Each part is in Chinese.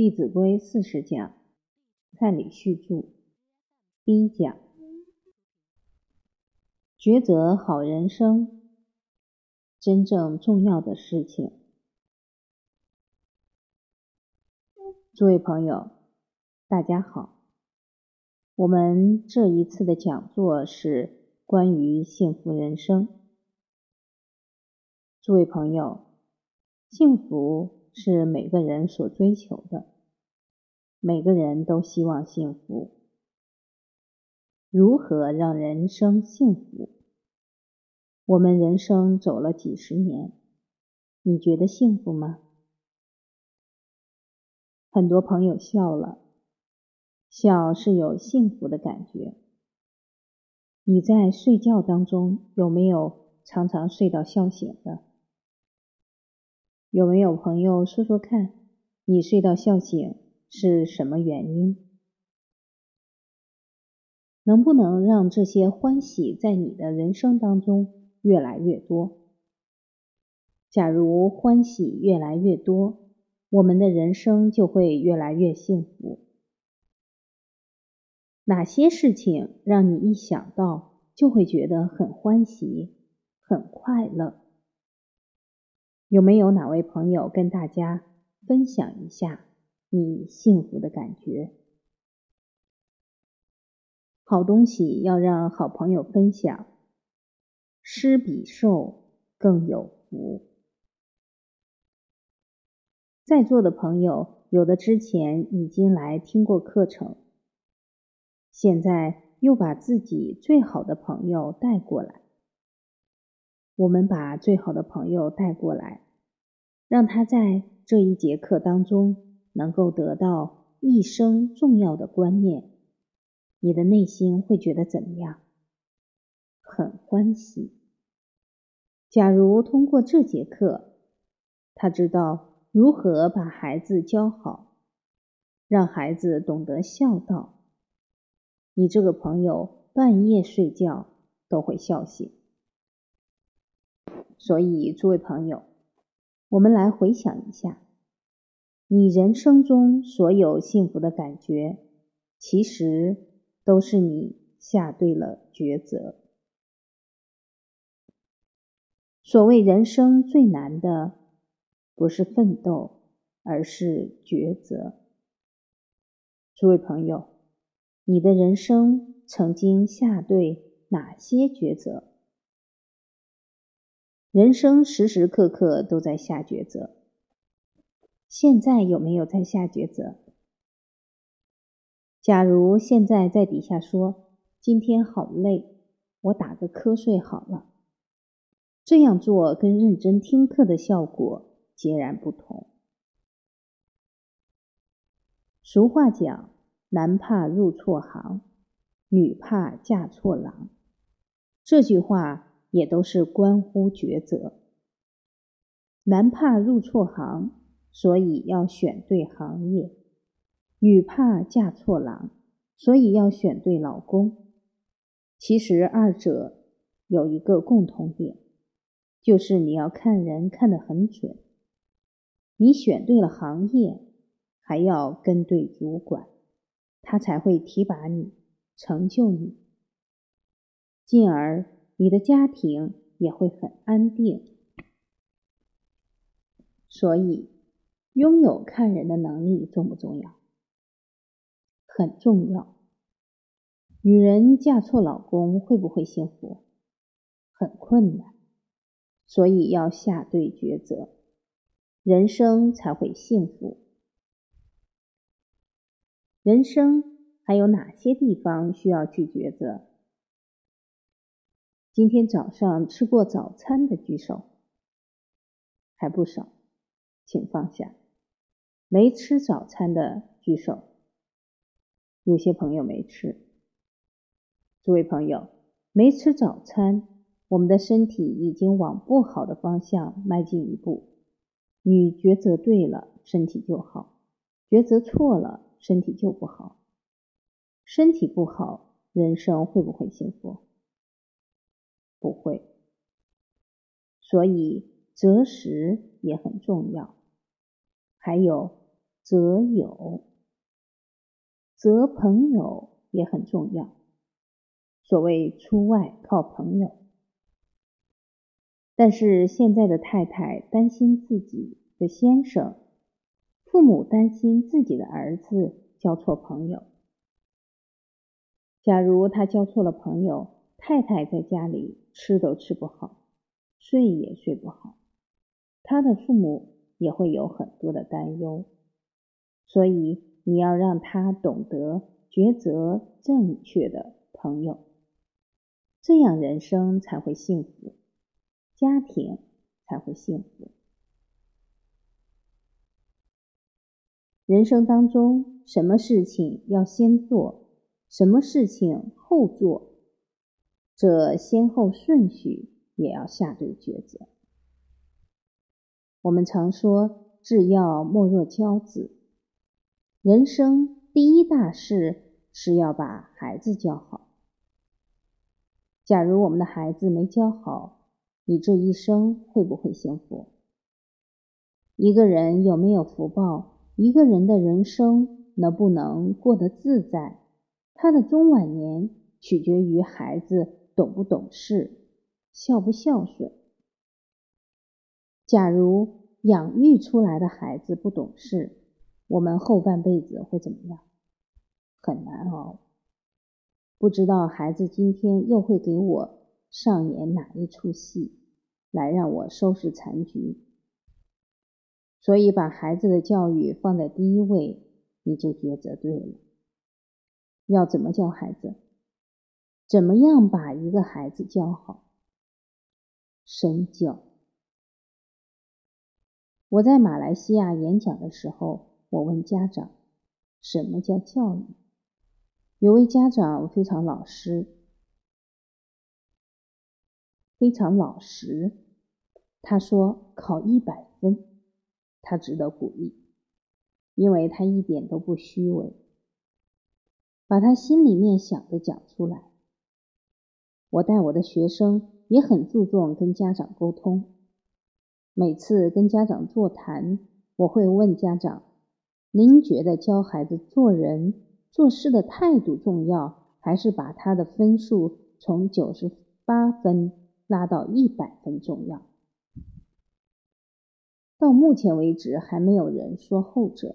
弟子规》四十讲，蔡礼旭著。第一讲：抉择好人生，真正重要的事情。诸位朋友，大家好。我们这一次的讲座是关于幸福人生。诸位朋友，幸福。是每个人所追求的，每个人都希望幸福。如何让人生幸福？我们人生走了几十年，你觉得幸福吗？很多朋友笑了，笑是有幸福的感觉。你在睡觉当中有没有常常睡到笑醒的？有没有朋友说说看，你睡到笑醒是什么原因？能不能让这些欢喜在你的人生当中越来越多？假如欢喜越来越多，我们的人生就会越来越幸福。哪些事情让你一想到就会觉得很欢喜、很快乐？有没有哪位朋友跟大家分享一下你幸福的感觉？好东西要让好朋友分享，施比受更有福。在座的朋友，有的之前已经来听过课程，现在又把自己最好的朋友带过来。我们把最好的朋友带过来，让他在这一节课当中能够得到一生重要的观念。你的内心会觉得怎么样？很欢喜。假如通过这节课，他知道如何把孩子教好，让孩子懂得孝道，你这个朋友半夜睡觉都会笑醒。所以，诸位朋友，我们来回想一下，你人生中所有幸福的感觉，其实都是你下对了抉择。所谓人生最难的，不是奋斗，而是抉择。诸位朋友，你的人生曾经下对哪些抉择？人生时时刻刻都在下抉择，现在有没有在下抉择？假如现在在底下说：“今天好累，我打个瞌睡好了。”这样做跟认真听课的效果截然不同。俗话讲：“男怕入错行，女怕嫁错郎。”这句话。也都是关乎抉择。男怕入错行，所以要选对行业；女怕嫁错郎，所以要选对老公。其实二者有一个共同点，就是你要看人看得很准。你选对了行业，还要跟对主管，他才会提拔你，成就你，进而。你的家庭也会很安定，所以拥有看人的能力重不重要？很重要。女人嫁错老公会不会幸福？很困难，所以要下对抉择，人生才会幸福。人生还有哪些地方需要去抉择？今天早上吃过早餐的举手，还不少，请放下。没吃早餐的举手，有些朋友没吃。诸位朋友，没吃早餐，我们的身体已经往不好的方向迈进一步。你抉择对了，身体就好；抉择错了，身体就不好。身体不好，人生会不会幸福？不会，所以择时也很重要。还有择友，择朋友也很重要。所谓出外靠朋友，但是现在的太太担心自己的先生，父母担心自己的儿子交错朋友。假如他交错了朋友，太太在家里吃都吃不好，睡也睡不好，他的父母也会有很多的担忧。所以你要让他懂得抉择正确的朋友。这样人生才会幸福，家庭才会幸福。人生当中，什么事情要先做，什么事情后做，这先后顺序也要下对抉择。我们常说“治要莫若教子”，人生第一大事是要把孩子教好。假如我们的孩子没教好，你这一生会不会幸福？一个人有没有福报，一个人的人生能不能过得自在，他的中晚年取决于孩子懂不懂事，孝不孝顺。假如养育出来的孩子不懂事，我们后半辈子会怎么样？很难熬。不知道孩子今天又会给我上演哪一出戏，来让我收拾残局。所以把孩子的教育放在第一位，你就抉择对了。要怎么教孩子？怎么样把一个孩子教好？身教。我在马来西亚演讲的时候，我问家长：什么叫教育？有位家长非常老实，非常老实。他说：“考一百分，他值得鼓励，因为他一点都不虚伪，把他心里面想的讲出来。”我带我的学生也很注重跟家长沟通。每次跟家长座谈，我会问家长：“您觉得教孩子做人？”做事的态度重要，还是把他的分数从九十八分拉到一百分重要？到目前为止，还没有人说后者。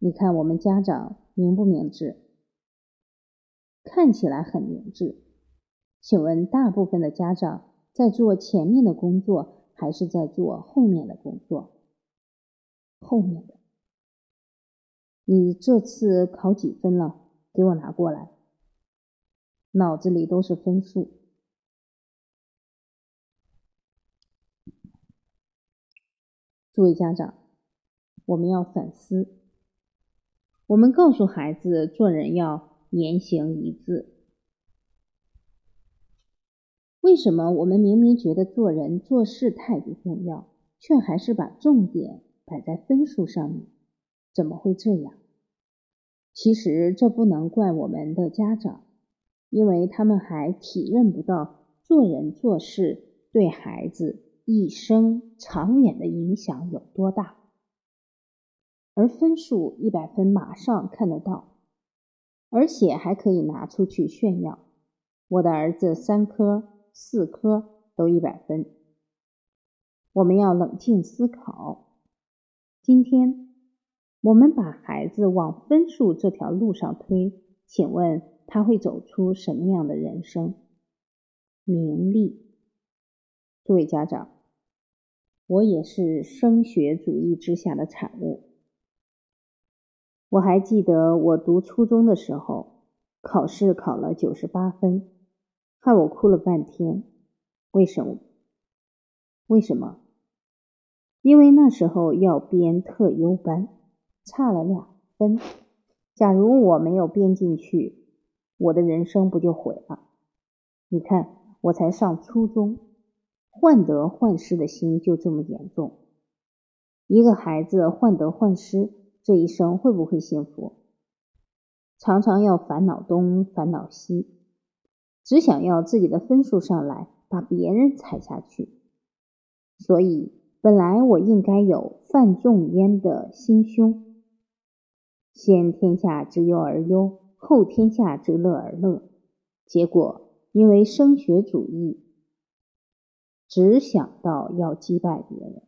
你看我们家长明不明智？看起来很明智。请问，大部分的家长在做前面的工作，还是在做后面的工作？后面的。你这次考几分了？给我拿过来。脑子里都是分数。诸位家长，我们要反思。我们告诉孩子做人要言行一致。为什么我们明明觉得做人做事态度重要，却还是把重点摆在分数上面？怎么会这样？其实这不能怪我们的家长，因为他们还体认不到做人做事对孩子一生长远的影响有多大。而分数一百分马上看得到，而且还可以拿出去炫耀。我的儿子三科、四科都一百分。我们要冷静思考，今天。我们把孩子往分数这条路上推，请问他会走出什么样的人生？名利。诸位家长，我也是升学主义之下的产物。我还记得我读初中的时候，考试考了九十八分，害我哭了半天。为什么？为什么？因为那时候要编特优班。差了两分，假如我没有编进去，我的人生不就毁了？你看，我才上初中，患得患失的心就这么严重。一个孩子患得患失，这一生会不会幸福？常常要烦恼东，烦恼西，只想要自己的分数上来，把别人踩下去。所以，本来我应该有范仲淹的心胸，先天下之忧而忧，后天下之乐而乐。结果因为升学主义，只想到要击败别人。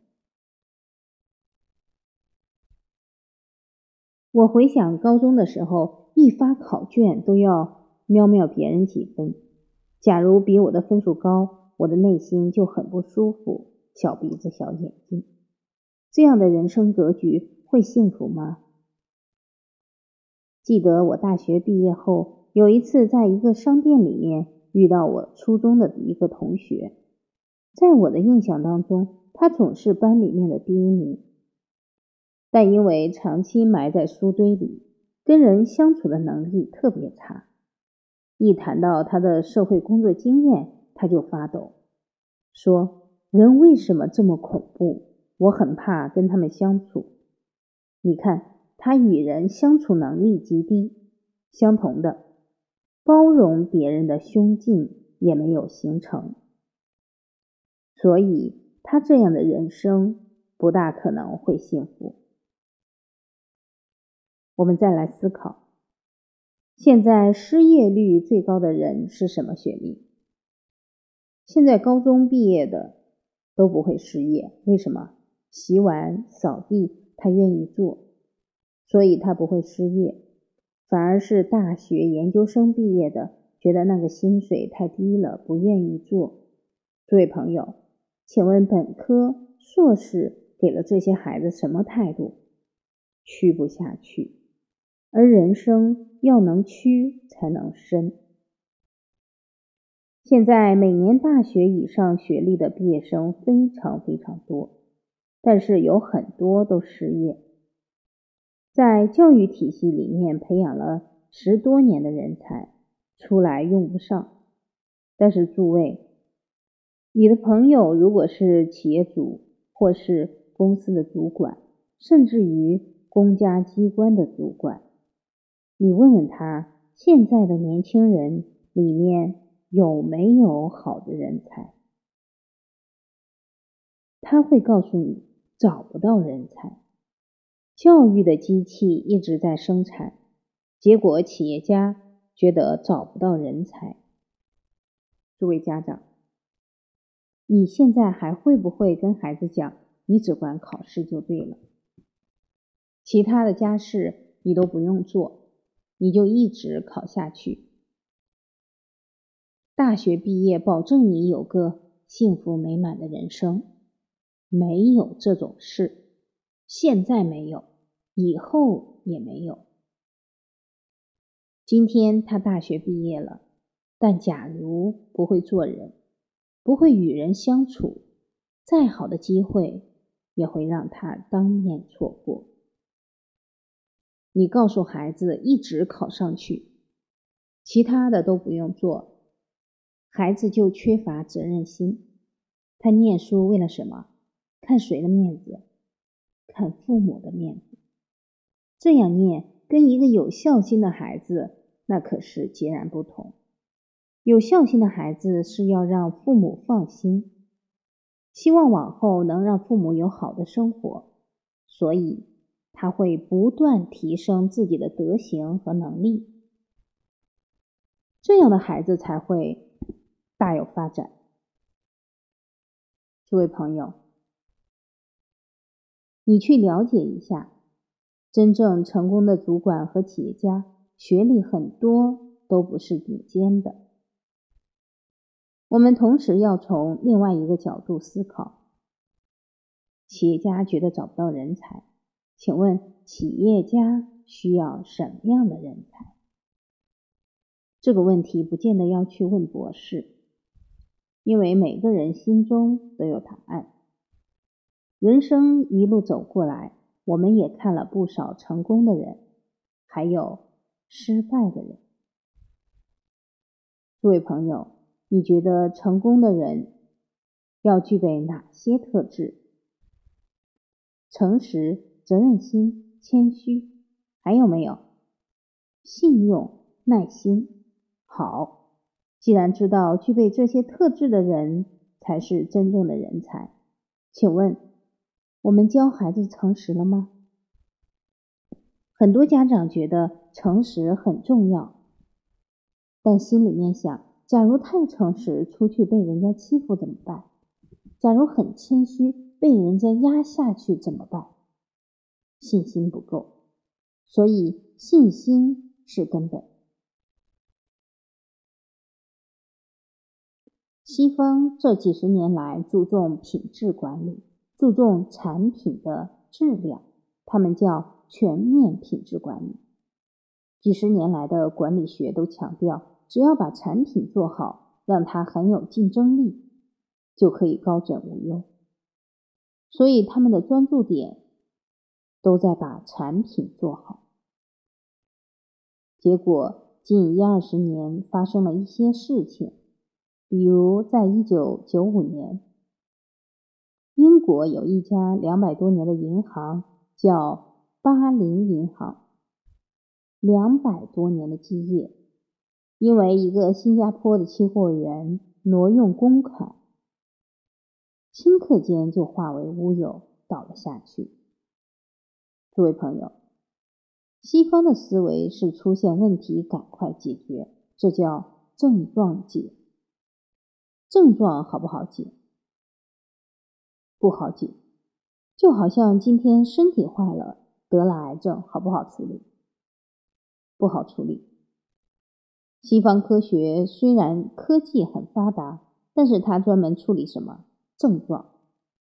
我回想高中的时候，一发考卷都要瞄瞄别人几分。假如比我的分数高，我的内心就很不舒服，小鼻子小眼睛。这样的人生格局会幸福吗？记得我大学毕业后，有一次在一个商店里面遇到我初中的一个同学，在我的印象当中，他总是班里面的第一名。但因为长期埋在书堆里，跟人相处的能力特别差。一谈到他的社会工作经验，他就发抖，说：“人为什么这么恐怖？我很怕跟他们相处。”你看，他与人相处能力极低。相同的，包容别人的胸襟也没有形成，所以他这样的人生不大可能会幸福。我们再来思考，现在失业率最高的人是什么学历？现在高中毕业的都不会失业，为什么？洗碗、扫地他愿意做，所以他不会失业。反而是大学研究生毕业的，觉得那个薪水太低了，不愿意做。诸位朋友，请问本科、硕士给了这些孩子什么态度？屈不下去。而人生要能屈才能伸。现在每年大学以上学历的毕业生非常非常多，但是有很多都失业。在教育体系里面培养了十多年的人才，出来用不上。但是诸位，你的朋友如果是企业主，或是公司的主管，甚至于公家机关的主管。你问问他，现在的年轻人里面有没有好的人才？他会告诉你找不到人才。教育的机器一直在生产，结果企业家觉得找不到人才。诸位家长，你现在还会不会跟孩子讲，你只管考试就对了，其他的家事你都不用做？你就一直考下去，大学毕业保证你有个幸福美满的人生，没有这种事，现在没有，以后也没有。今天他大学毕业了，但假如不会做人，不会与人相处，再好的机会也会让他当面错过。你告诉孩子一直考上去，其他的都不用做，孩子就缺乏责任心。他念书为了什么？看谁的面子？看父母的面子。这样念跟一个有孝心的孩子那可是截然不同。有孝心的孩子是要让父母放心，希望往后能让父母有好的生活，所以。他会不断提升自己的德行和能力，这样的孩子才会大有发展。诸位朋友，你去了解一下，真正成功的主管和企业家，学历很多都不是顶尖的。我们同时要从另外一个角度思考，企业家觉得找不到人才。请问企业家需要什么样的人才？这个问题不见得要去问博士，因为每个人心中都有答案。人生一路走过来，我们也看了不少成功的人，还有失败的人。诸位朋友，你觉得成功的人要具备哪些特质？诚实。责任心、谦虚，还有没有信用、耐心？好，既然知道具备这些特质的人才是真正的人才，请问我们教孩子诚实了吗？很多家长觉得诚实很重要，但心里面想：假如太诚实，出去被人家欺负怎么办？假如很谦虚，被人家压下去怎么办？信心不够，所以信心是根本。西方这几十年来注重品质管理，注重产品的质量，他们叫。全面品质管理，几十年来的管理学都强调，只要把产品做好，让它很有竞争力，就可以高枕无忧。所以他们的专注点都在把产品做好。结果近一二十年发生了一些事情，比如在一九九五年，英国有一家两百多年的银行叫。巴林银行两百多年的基业，因为一个新加坡的期货员挪用公款，顷刻间就化为乌有，倒了下去。诸位朋友，西方的思维是出现问题赶快解决，这叫症状解。症状好不好解？不好解，就好像今天身体坏了。得了癌症好不好处理？不好处理。西方科学虽然科技很发达，但是它专门处理什么症状？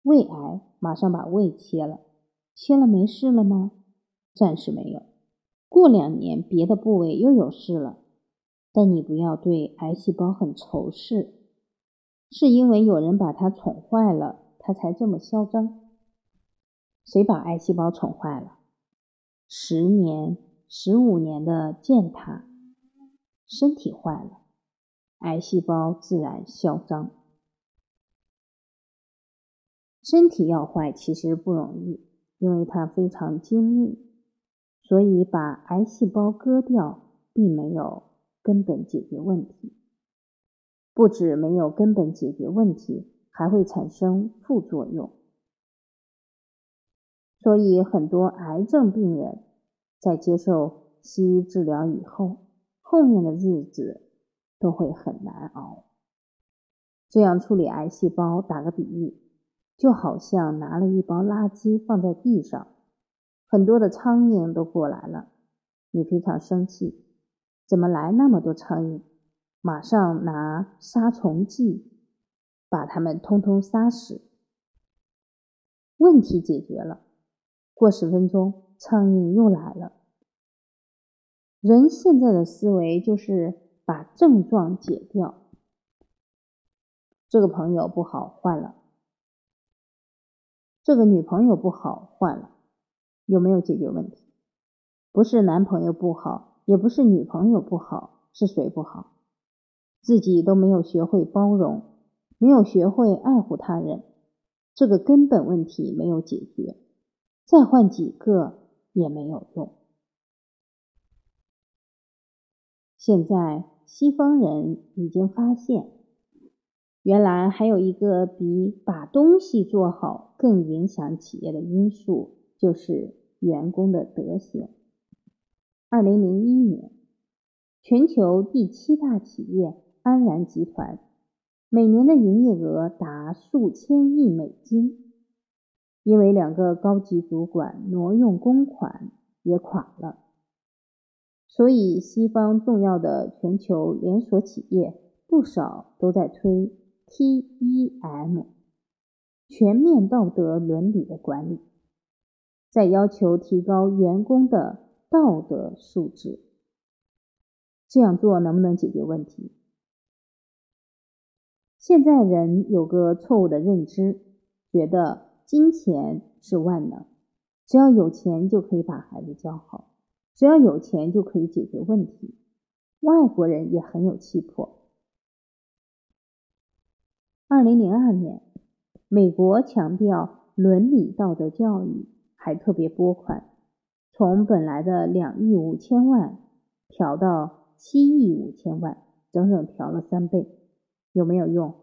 胃癌马上把胃切了，切了没事了吗？暂时没有。过两年别的部位又有事了，但你不要对癌细胞很仇视，是因为有人把它宠坏了，它才这么嚣张。谁把癌细胞宠坏了？十年、十五年的践踏，身体坏了，癌细胞自然嚣张。身体要坏其实不容易，因为它非常精密，所以把癌细胞割掉，并没有根本解决问题。不止没有根本解决问题，还会产生副作用。所以，很多癌症病人在接受西医治疗以后，后面的日子都会很难熬。这样处理癌细胞，打个比喻，就好像拿了一包垃圾放在地上，很多的苍蝇都过来了，你非常生气，怎么来那么多苍蝇？马上拿杀虫剂把它们通通杀死，问题解决了。过十分钟，苍蝇又来了。人现在的思维就是把症状解掉。这个朋友不好，换了；这个女朋友不好，换了。有没有解决问题？不是男朋友不好，也不是女朋友不好，是谁不好？自己都没有学会包容，没有学会爱护他人，这个根本问题没有解决。再换几个也没有用。现在西方人已经发现，原来还有一个比把东西做好更影响企业的因素，就是员工的德行。二零零一年，全球第七大企业安然集团，每年的营业额达数千亿美金。因为两个高级主管挪用公款也垮了，所以西方重要的全球连锁企业不少都在推 TEM 全面道德伦理的管理，在要求提高员工的道德素质。这样做能不能解决问题？现在人有个错误的认知，觉得。金钱是万能，只要有钱就可以把孩子教好，只要有钱就可以解决问题。外国人也很有气魄。二零零二年，美国强调伦理道德教育，还特别拨款，从本来的两亿五千万调到七亿五千万，整整调了三倍，有没有用？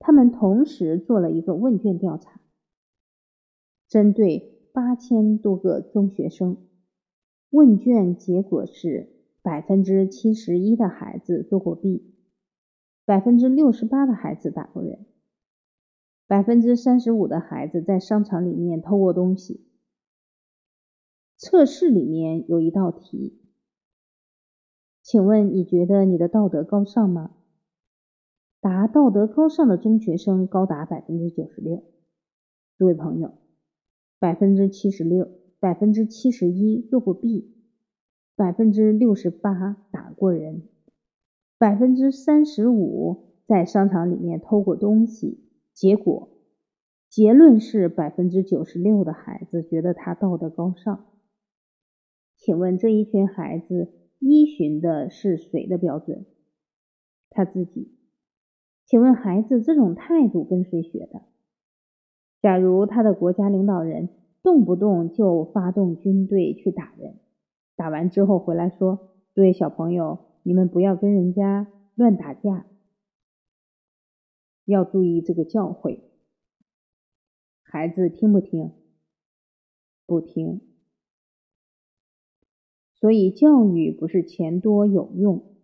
他们同时做了一个问卷调查，针对八千多个中学生，问卷结果是百分之七十一的孩子做过弊，百分之六十八的孩子打过人，百分之三十五的孩子在商场里面偷过东西。测试里面有一道题，请问你觉得你的道德高尚吗？答道德高尚的中学生高达百分之九十六。诸位朋友，百分之七十六、百分之七十一做过弊，百分之六十八打过人，百分之三十五在商场里面偷过东西。结果结论是百分之九十六的孩子觉得他道德高尚。请问这一群孩子依循的是谁的标准？他自己。请问孩子这种态度跟谁学的？假如他的国家领导人动不动就发动军队去打人，打完之后回来说：“诸位小朋友，你们不要跟人家乱打架，要注意这个教诲。”孩子听不听？不听。所以教育不是钱多有用，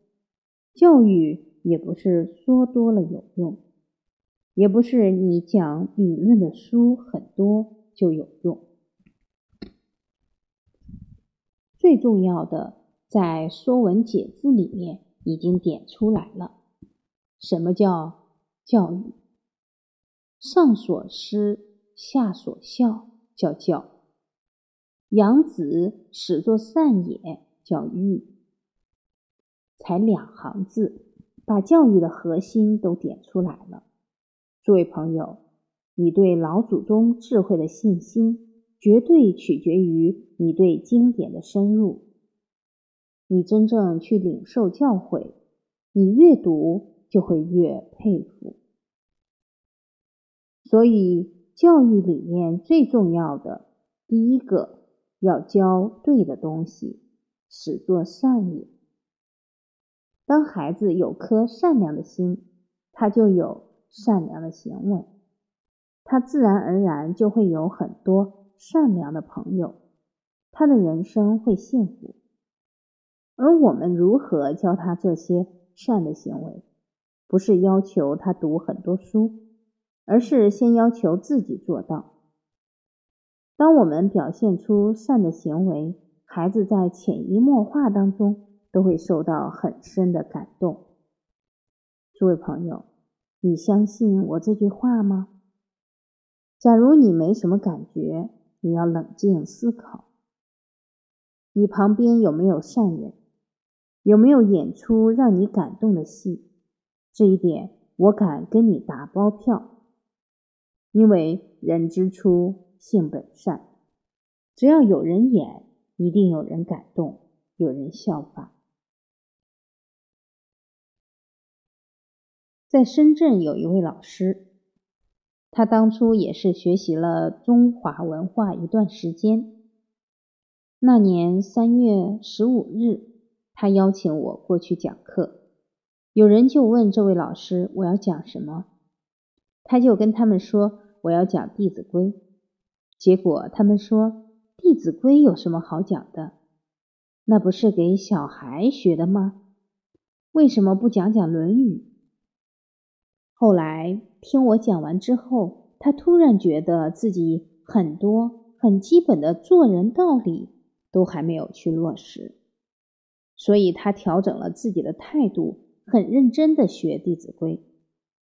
教育。也不是说多了有用，也不是你讲理论的书很多就有用。最重要的，在《说文解字》里面已经点出来了。什么叫教育？上所施，下所效，叫教；养子始作善也，叫育。才两行字。把教育的核心都点出来了，诸位朋友，你对老祖宗智慧的信心，绝对取决于你对经典的深入。你真正去领受教诲，你越读就会越佩服。所以，教育里面最重要的第一个，要教对的东西，始作善也。当孩子有颗善良的心，他就有善良的行为，他自然而然就会有很多善良的朋友，他的人生会幸福。而我们如何教他这些善的行为？不是要求他读很多书，而是先要求自己做到。当我们表现出善的行为，孩子在潜移默化当中。都会受到很深的感动。诸位朋友，你相信我这句话吗？假如你没什么感觉，你要冷静思考。你旁边有没有善人？有没有演出让你感动的戏？这一点我敢跟你打包票，因为人之初性本善，只要有人演，一定有人感动，有人效仿。在深圳有一位老师，他当初也是学习了中华文化一段时间。那年三月十五日，他邀请我过去讲课。有人就问这位老师：“我要讲什么？”他就跟他们说：“我要讲《弟子规》。”结果他们说：“《弟子规》有什么好讲的？那不是给小孩学的吗？为什么不讲讲《论语》？”后来听我讲完之后，他突然觉得自己很多很基本的做人道理都还没有去落实，所以他调整了自己的态度，很认真的学《弟子规》。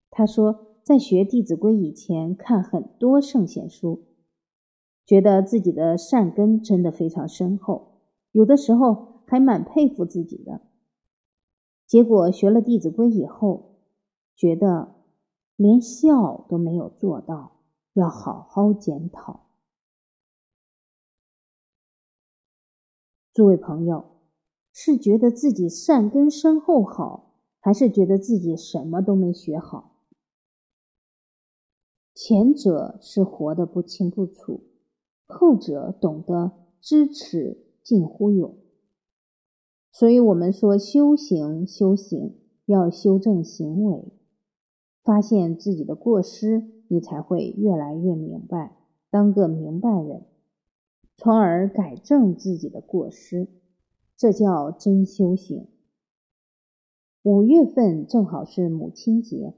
他说，在学《弟子规》以前，看很多圣贤书，觉得自己的善根真的非常深厚，有的时候还蛮佩服自己的。结果学了《弟子规》以后，觉得。连孝都没有做到，要好好检讨。诸位朋友，是觉得自己善根深厚好，还是觉得自己什么都没学好？前者是活得不清不楚，后者懂得知耻近乎勇。所以我们说修行，修行要修正行为。发现自己的过失，你才会越来越明白当个明白人，从而改正自己的过失，这叫真修行。五月份正好是母亲节，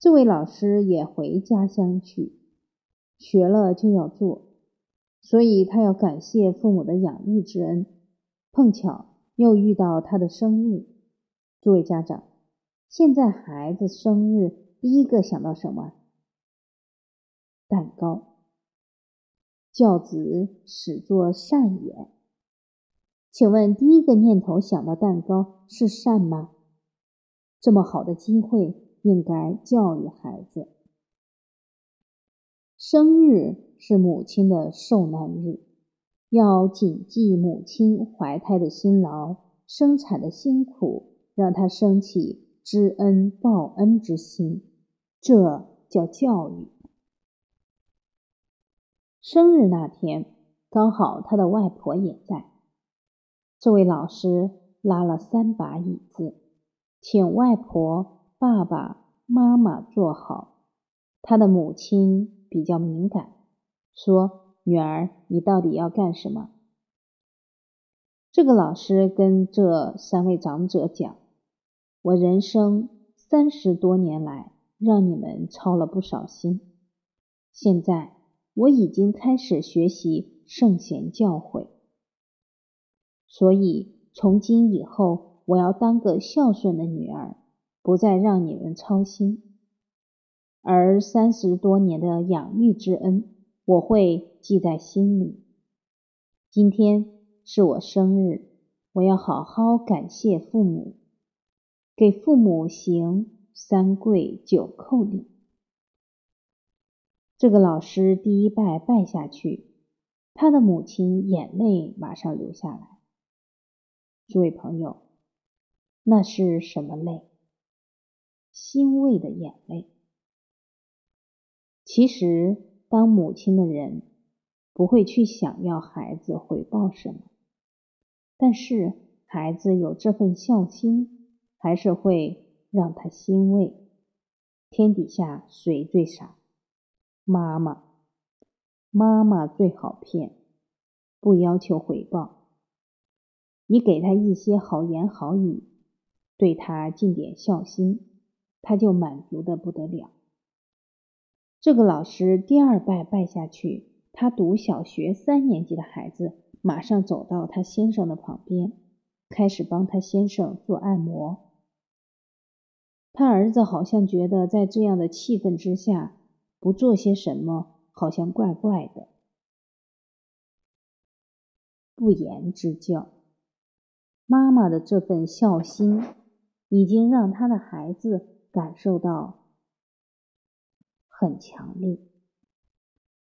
这位老师也回家乡去，学了就要做，所以他要感谢父母的养育之恩。碰巧又遇到他的生日，诸位家长，现在孩子生日第一个想到什么？蛋糕。教子始作善也。请问第一个念头想到蛋糕是善吗？这么好的机会，应该教育孩子。生日是母亲的受难日。要谨记母亲怀胎的辛劳，生产的辛苦，让她升起知恩报恩之心，这叫教育。生日那天，刚好他的外婆也在。这位老师拉了三把椅子，请外婆、爸爸妈妈坐好。他的母亲比较敏感，说。女儿，你到底要干什么？这个老师跟这三位长者讲：“我人生三十多年来，让你们操了不少心。现在我已经开始学习圣贤教诲，所以从今以后，我要当个孝顺的女儿，不再让你们操心。而三十多年的养育之恩。”我会记在心里。今天是我生日，我要好好感谢父母，给父母行三跪九叩礼。这个老师第一拜拜下去，他的母亲眼泪马上流下来。诸位朋友，那是什么泪？欣慰的眼泪。其实。当母亲的人不会去想要孩子回报什么，但是孩子有这份孝心，还是会让他欣慰。天底下谁最傻？妈妈，妈妈最好骗，不要求回报。你给他一些好言好语，对他尽点孝心，他就满足的不得了。这个老师第二拜拜下去，他读小学三年级的孩子马上走到他先生的旁边，开始帮他先生做按摩。他儿子好像觉得在这样的气氛之下不做些什么，好像怪怪的。不言之教，妈妈的这份孝心，已经让他的孩子感受到。很强烈，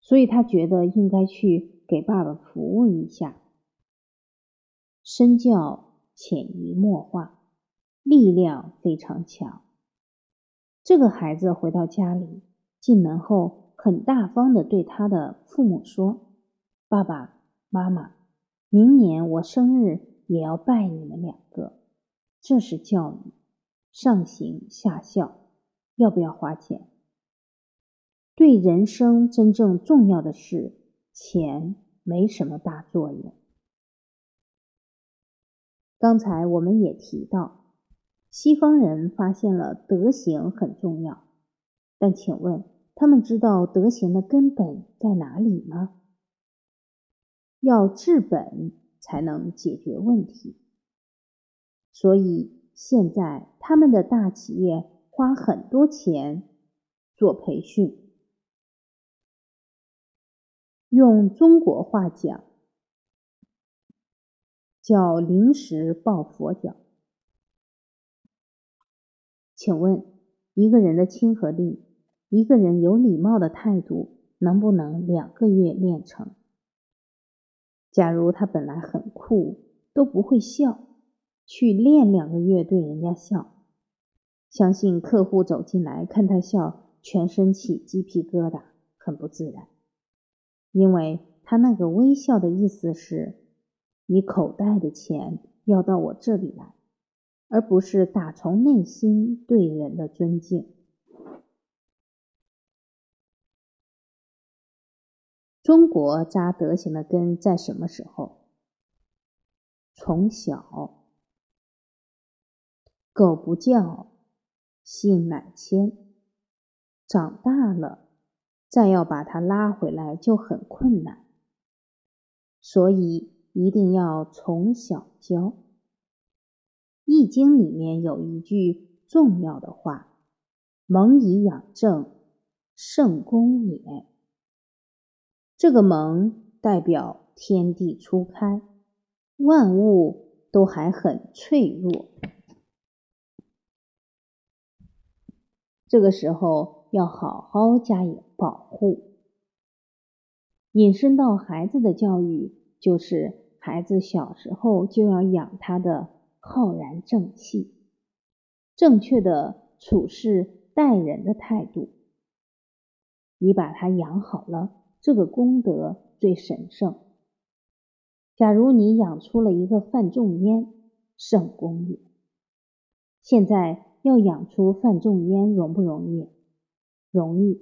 所以他觉得应该去给爸爸服务一下。身教潜移默化，力量非常强。这个孩子回到家里，进门后很大方的对他的父母说：“爸爸妈妈，明年我生日也要拜你们两个。”这是教育，上行下效，要不要花钱？对人生真正重要的事，钱没什么大作用。刚才我们也提到，西方人发现了德行很重要，但请问他们知道德行的根本在哪里吗？要治本才能解决问题，所以现在他们的大企业花很多钱做培训。用中国话讲，叫临时抱佛脚。请问，一个人的亲和力，一个人有礼貌的态度，能不能两个月练成？假如他本来很酷，都不会笑，去练两个月对人家笑，相信客户走进来看他笑，全身起鸡皮疙瘩，很不自然。因为他那个微笑的意思是，你口袋的钱要到我这里来，而不是打从内心对人的尊敬。中国扎德行的根在什么时候？从小，狗不叫，性乃迁。长大了，再要把它拉回来就很困难，所以一定要从小教。《易经》里面有一句重要的话：“蒙以养正，圣功也。”这个“蒙”代表天地初开，万物都还很脆弱。这个时候要好好加以保护。引申到孩子的教育，就是孩子小时候就要养他的浩然正气，正确的处事待人的态度。你把他养好了。这个功德最神圣。假如你养出了一个范仲淹，圣功也。现在要养出范仲淹容不容易？容易。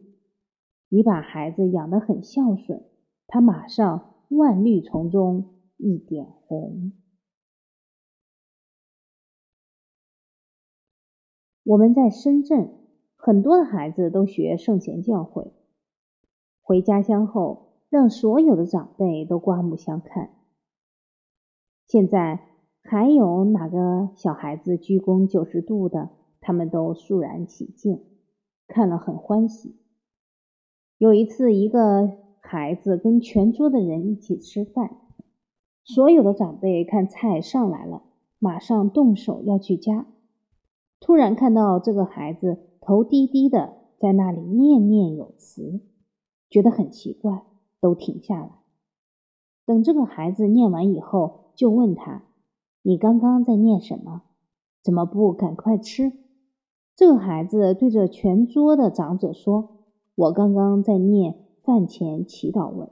你把孩子养得很孝顺，他马上万绿丛中一点红。我们在深圳，很多的孩子都学圣贤教诲。回家乡后，让所有的长辈都刮目相看。现在还有哪个小孩子鞠躬九十度的，他们都肃然起敬，看了很欢喜。有一次，一个孩子跟全桌的人一起吃饭，所有的长辈看菜上来了，马上动手要去夹，突然看到这个孩子头低低的在那里念念有词。觉得很奇怪，都停下来。等这个孩子念完以后，就问他：“你刚刚在念什么？怎么不赶快吃？”这个孩子对着全桌的长者说：“我刚刚在念饭前祈祷文，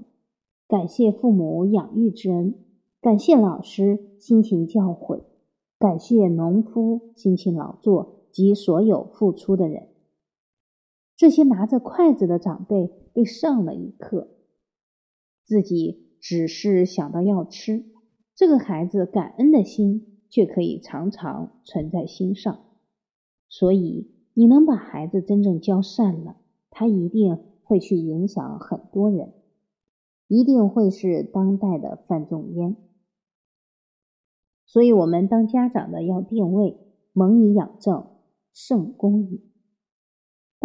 感谢父母养育之恩，感谢老师辛勤教诲，感谢农夫辛勤劳作及所有付出的人。”这些拿着筷子的长辈被上了一课，自己只是想到要吃，这个孩子感恩的心却可以常常存在心上。所以，你能把孩子真正教善了，他一定会去影响很多人，一定会是当代的范仲淹。所以，我们当家长的要定位：蒙以养正，圣功矣。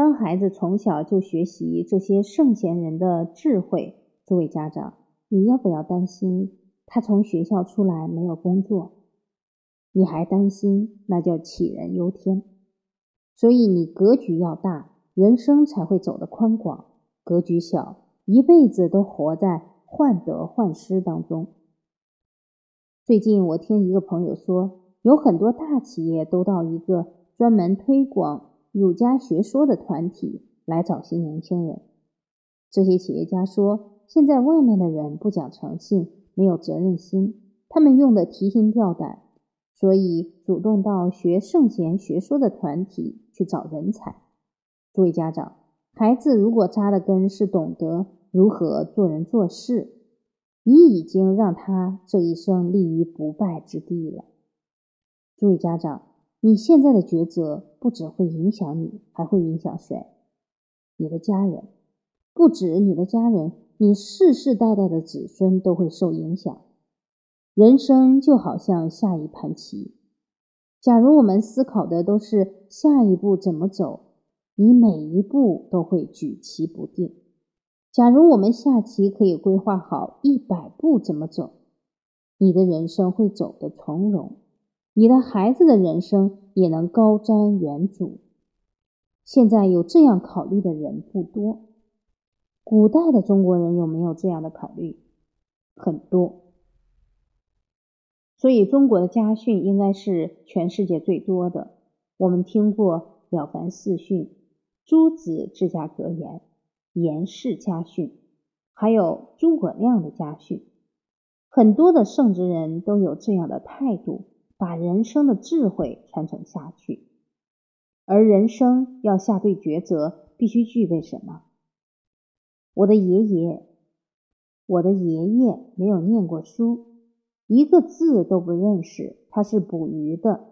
当孩子从小就学习这些圣贤人的智慧，诸位家长，你要不要担心他从学校出来没有工作？你还担心，那叫杞人忧天。所以你格局要大，人生才会走得宽广；格局小，一辈子都活在患得患失当中。最近我听一个朋友说，有很多大企业都到一个专门推广。儒家学说的团体来找些年轻人。这些企业家说，现在外面的人不讲诚信，没有责任心，他们用的提心吊胆，所以主动到学圣贤学说的团体去找人才。诸位家长，孩子如果扎的根是懂得如何做人做事，你已经让他这一生立于不败之地了。诸位家长。你现在的抉择不只会影响你，还会影响谁？你的家人，不止你的家人，你世世代代的子孙都会受影响。人生就好像下一盘棋，假如我们思考的都是下一步怎么走，你每一步都会举棋不定。假如我们下棋可以规划好一百步怎么走，你的人生会走得从容。你的孩子的人生也能高瞻远瞩。现在有这样考虑的人不多。古代的中国人有没有这样的考虑？很多。所以中国的家训应该是全世界最多的。我们听过《了凡四训》《朱子治家格言》《颜氏家训》，还有诸葛亮的家训。很多的圣职人都有这样的态度。把人生的智慧传承下去，而人生要下对抉择，必须具备什么？我的爷爷我的爷爷没有念过书，一个字都不认识。他是捕鱼的，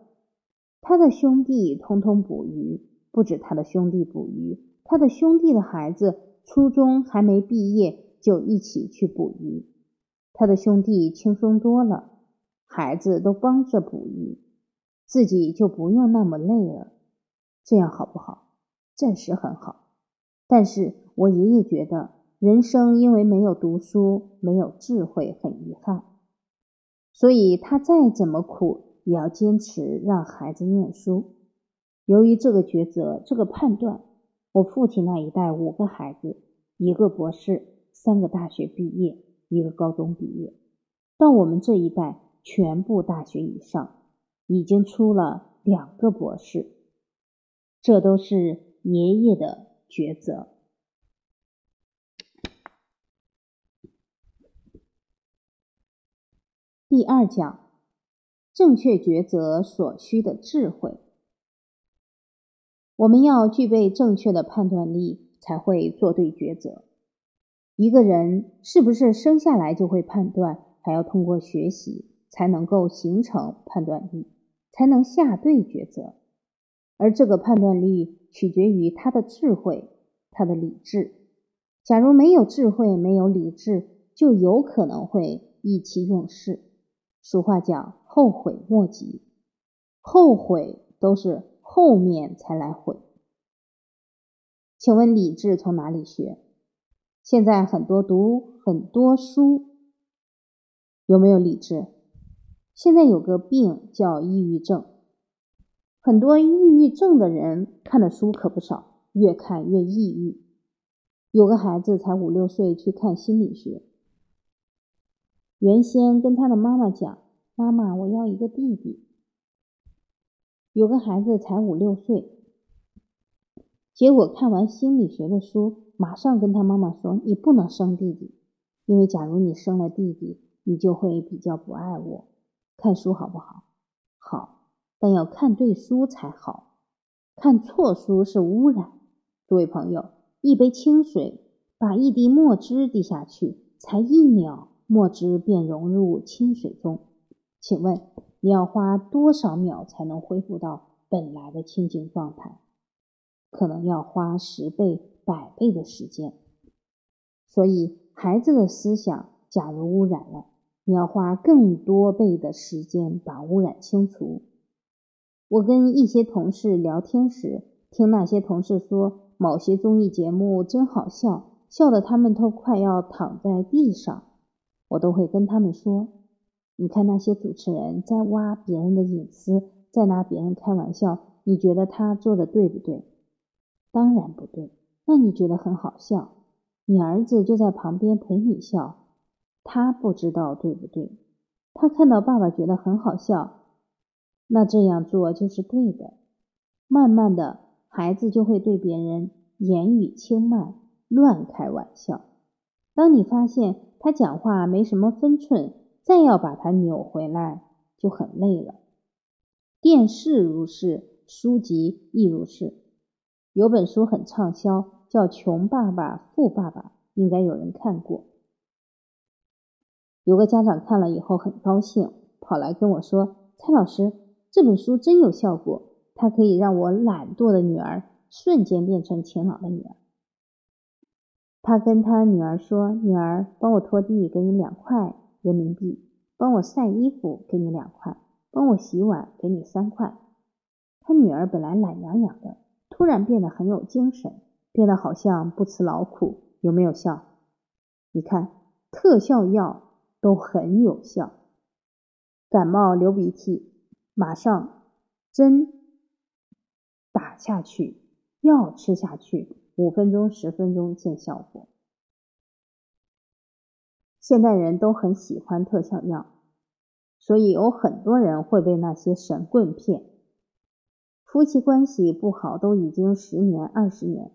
他的兄弟通通捕鱼，不止他的兄弟捕鱼，他的兄弟的孩子初中还没毕业就一起去捕鱼。他的兄弟轻松多了，孩子都帮着捕鱼，自己就不用那么累了。这样好不好？暂时很好，但是我爷爷觉得。人生因为没有读书，没有智慧，很遗憾。所以他再怎么苦，也要坚持让孩子念书。由于这个抉择，这个判断，我父亲那一代五个孩子，一个博士，三个大学毕业，一个高中毕业，到我们这一代，全部大学以上，已经出了两个博士。这都是爷爷的抉择。第二讲，正确抉择所需的智慧。我们要具备正确的判断力，才会做对抉择。一个人是不是生下来就会判断，还要通过学习才能够形成判断力，才能下对抉择。而这个判断力取决于他的智慧，他的理智。假如没有智慧，没有理智，就有可能会意气用事。俗话讲“后悔莫及”，后悔都是后面才来悔。请问理智从哪里学？现在很多读很多书，有没有理智？现在有个病叫抑郁症，很多抑郁症的人看的书可不少，越看越抑郁。有个孩子才五六岁去看心理学。原先跟他的妈妈讲：“妈妈，我要一个弟弟。”有个孩子才五六岁，结果看完心理学的书，马上跟他妈妈说：“你不能生弟弟，因为假如你生了弟弟，你就会比较不爱我。”看书好不好？好，但要看对书才好，看错书是污染。诸位朋友，一杯清水，把一滴墨汁滴下去，才一秒。墨汁便融入清水中，请问你要花多少秒才能恢复到本来的清净状态？可能要花十倍、百倍的时间。所以，孩子的思想假如污染了，你要花更多倍的时间把污染清除。我跟一些同事聊天时，听那些同事说某些综艺节目真好笑，笑得他们都快要躺在地上。我都会跟他们说：“你看那些主持人在挖别人的隐私，在拿别人开玩笑，你觉得他做的对不对？当然不对。那你觉得很好笑？你儿子就在旁边陪你笑，他不知道对不对？他看到爸爸觉得很好笑，那这样做就是对的。慢慢的，孩子就会对别人言语轻慢，乱开玩笑。当你发现。”他讲话没什么分寸，再要把他扭回来就很累了。电视如是，书籍亦如是。有本书很畅销，叫《穷爸爸富爸爸》，应该有人看过。有个家长看了以后很高兴，跑来跟我说：“蔡老师，这本书真有效果，它可以让我懒惰的女儿瞬间变成勤劳的女儿。”他跟他女儿说：“女儿，帮我拖地，给你两块人民币；帮我晒衣服，给你两块；帮我洗碗，给你三块。”他女儿本来懒洋洋的，突然变得很有精神，变得好像不辞劳苦。有没有效？你看，特效药都很有效。感冒流鼻涕，马上针打下去，药吃下去。五分钟、十分钟见效果。现代人都很喜欢特效药，所以有很多人会被那些神棍骗。夫妻关系不好都已经十年、二十年，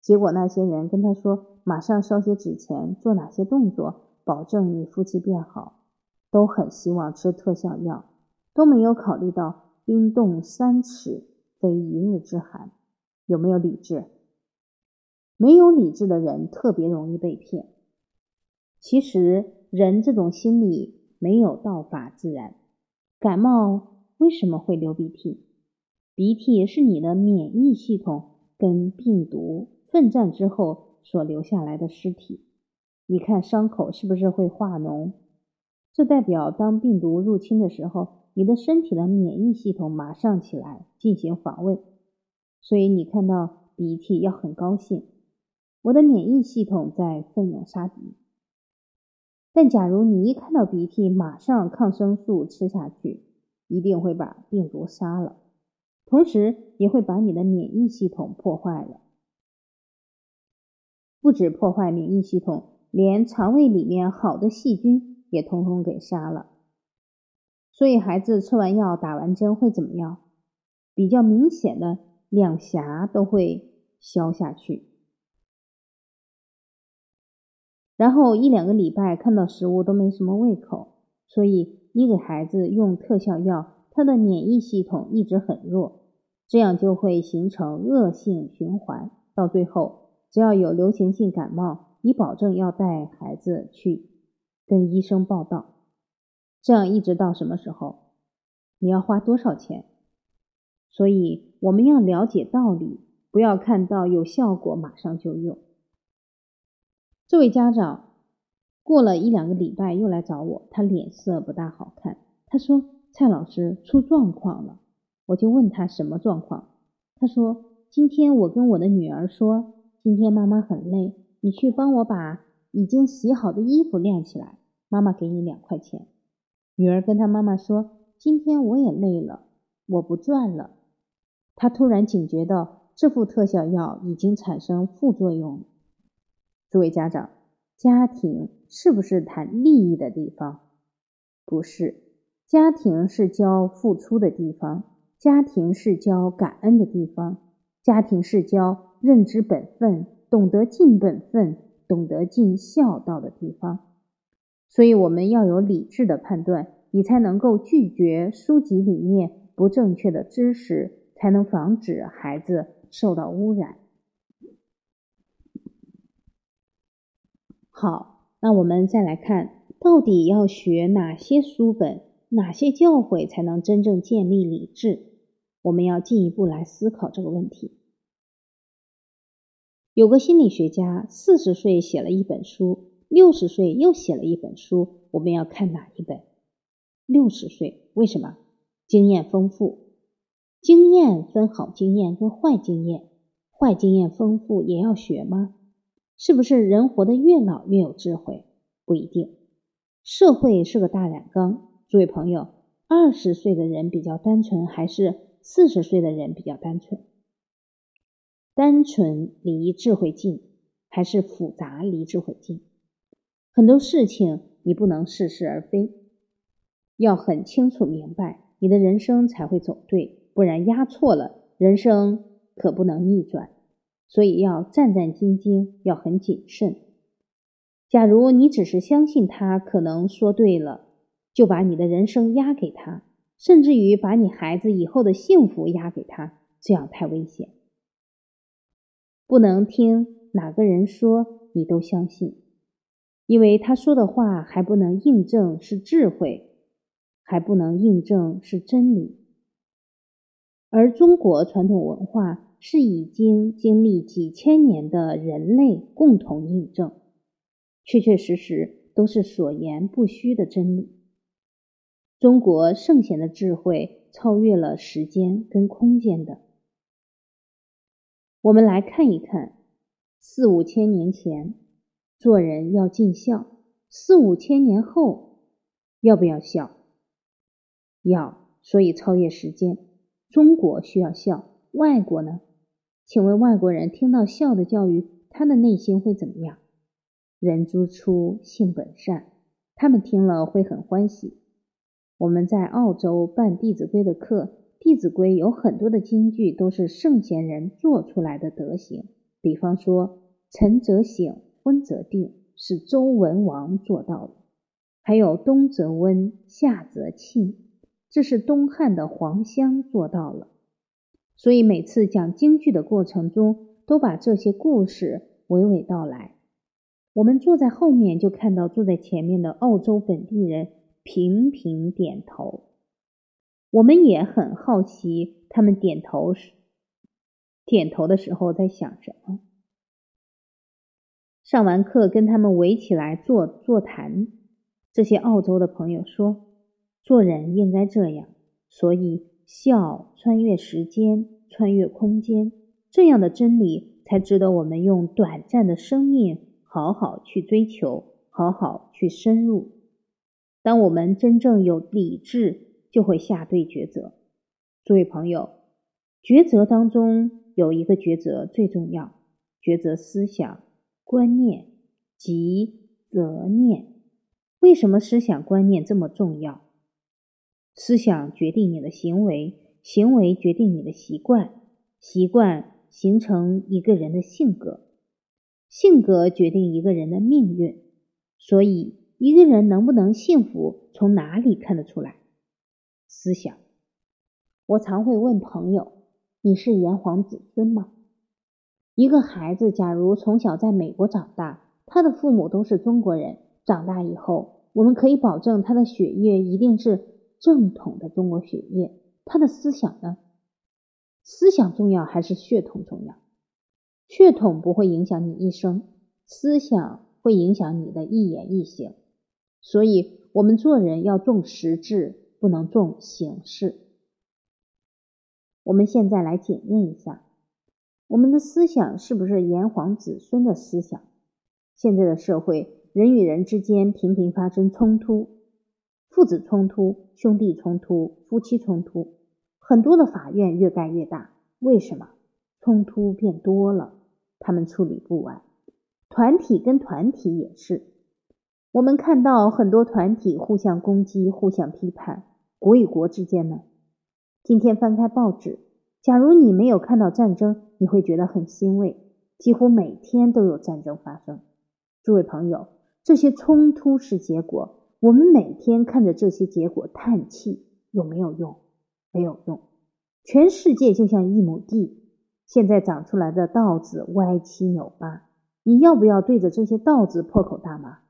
结果那些人跟他说马上烧些纸钱，做哪些动作，保证你夫妻变好，都很希望吃特效药，都没有考虑到冰冻三尺非一日之寒，有没有理智？没有理智的人特别容易被骗。其实人这种心理没有道法自然。感冒为什么会流鼻涕？鼻涕是你的免疫系统跟病毒奋战之后所留下来的尸体。你看伤口是不是会化脓？这代表当病毒入侵的时候，你的身体的免疫系统马上起来进行防卫。所以你看到鼻涕要很高兴，我的免疫系统在奋勇杀敌。但假如你一看到鼻涕，马上抗生素吃下去，一定会把病毒杀了，同时也会把你的免疫系统破坏了。不止破坏免疫系统，连肠胃里面好的细菌也通通给杀了。所以孩子吃完药、打完针会怎么样？比较明显的两颊都会消下去。然后一两个礼拜看到食物都没什么胃口，所以你给孩子用特效药，他的免疫系统一直很弱，这样就会形成恶性循环。到最后，只要有流行性感冒，你保证要带孩子去跟医生报到。这样一直到什么时候？你要花多少钱？所以我们要了解道理，不要看到有效果马上就用。这位家长过了一两个礼拜又来找我，他脸色不大好看。他说：“蔡老师出状况了。”我就问他什么状况。他说：“今天我跟我的女儿说，今天妈妈很累，你去帮我把已经洗好的衣服晾起来，妈妈给你两块钱。”女儿跟她妈妈说：“今天我也累了，我不转了。”她突然警觉到这副特效药已经产生副作用。诸位家长，家庭是不是谈利益的地方？不是，家庭是教付出的地方，家庭是教感恩的地方，家庭是教认知本分、懂得尽本分、懂得尽孝道的地方。所以，我们要有理智的判断，你才能够拒绝书籍里面不正确的知识，才能防止孩子受到污染。好，那我们再来看，到底要学哪些书本、哪些教诲，才能真正建立理智？我们要进一步来思考这个问题。有个心理学家四十岁写了一本书，六十岁又写了一本书，我们要看哪一本？六十岁，为什么？经验丰富，经验分好经验跟坏经验，坏经验丰富也要学吗？是不是人活得越老越有智慧？不一定。社会是个大染缸，诸位朋友，二十岁的人比较单纯，还是四十岁的人比较单纯？单纯离智慧近，还是复杂离智慧近？很多事情你不能似是而非，要很清楚明白，你的人生才会走对，不然压错了，人生可不能逆转。所以要战战兢兢，要很谨慎。假如你只是相信他可能说对了，就把你的人生押给他，甚至于把你孩子以后的幸福押给他，这样太危险。不能听哪个人说你都相信，因为他说的话还不能印证是智慧，还不能印证是真理。而中国传统文化。是已经经历几千年的人类共同印证，确确实实都是所言不虚的真理。中国圣贤的智慧超越了时间跟空间的。我们来看一看，四五千年前做人要尽孝，四五千年后要不要孝？要，所以超越时间。中国需要孝，外国呢？请问外国人听到孝的教育，他的内心会怎么样？人之初，性本善，他们听了会很欢喜。我们在澳洲办《弟子规》的课，《弟子规》有很多的金句都是圣贤人做出来的德行。比方说“晨则省，昏则定”，是周文王做到的；还有“冬则温，夏则庆”，这是东汉的黄香做到了。所以每次讲京剧的过程中，都把这些故事娓娓道来。我们坐在后面，就看到坐在前面的澳洲本地人频频点头。我们也很好奇，他们点头时，点头的时候在想什么。上完课，跟他们围起来坐座谈。这些澳洲的朋友说：“做人应该这样，所以笑穿越时间，穿越空间，这样的真理才值得我们用短暂的生命。”好好去追求，好好去深入。当我们真正有理智，就会下对抉择。诸位朋友，抉择当中有一个抉择最重要，抉择思想、观念及责念。为什么思想观念这么重要？思想决定你的行为，行为决定你的习惯，习惯形成一个人的性格。性格决定一个人的命运，所以一个人能不能幸福，从哪里看得出来？思想。我常会问朋友：“你是炎黄子孙吗？”一个孩子假如从小在美国长大，他的父母都是中国人，长大以后，我们可以保证他的血液一定是正统的中国血液。他的思想呢？思想重要还是血统重要？血统不会影响你一生，思想会影响你的一言一行。所以，我们做人要重实质，不能重形式。我们现在来检验一下，我们的思想是不是炎黄子孙的思想？现在的社会，人与人之间频频发生冲突，父子冲突、兄弟冲突、夫妻冲突，很多的法院越盖越大。为什么？冲突变多了。他们处理不完，团体跟团体也是。我们看到很多团体互相攻击、互相批判。国与国之间呢？今天翻开报纸，假如你没有看到战争，你会觉得很欣慰。几乎每天都有战争发生。诸位朋友，这些冲突是结果，我们每天看着这些结果叹气，有没有用？没有用。全世界就像一亩地。现在长出来的稻子歪七扭八，你要不要对着这些稻子破口大骂？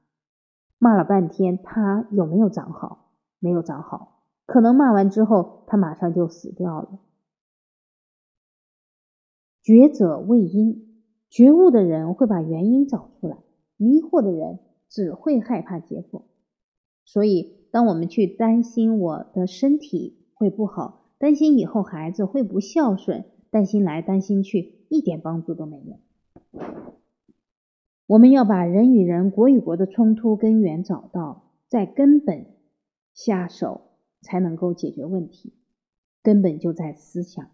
骂了半天，它有没有长好？没有长好，可能骂完之后，他马上就死掉了。觉者为因，觉悟的人会把原因找出来，迷惑的人只会害怕结果。所以，当我们去担心我的身体会不好，担心以后孩子会不孝顺。担心来担心去，一点帮助都没有。我们要把人与人、国与国的冲突根源找到，在根本下手，才能够解决问题。根本就在思想。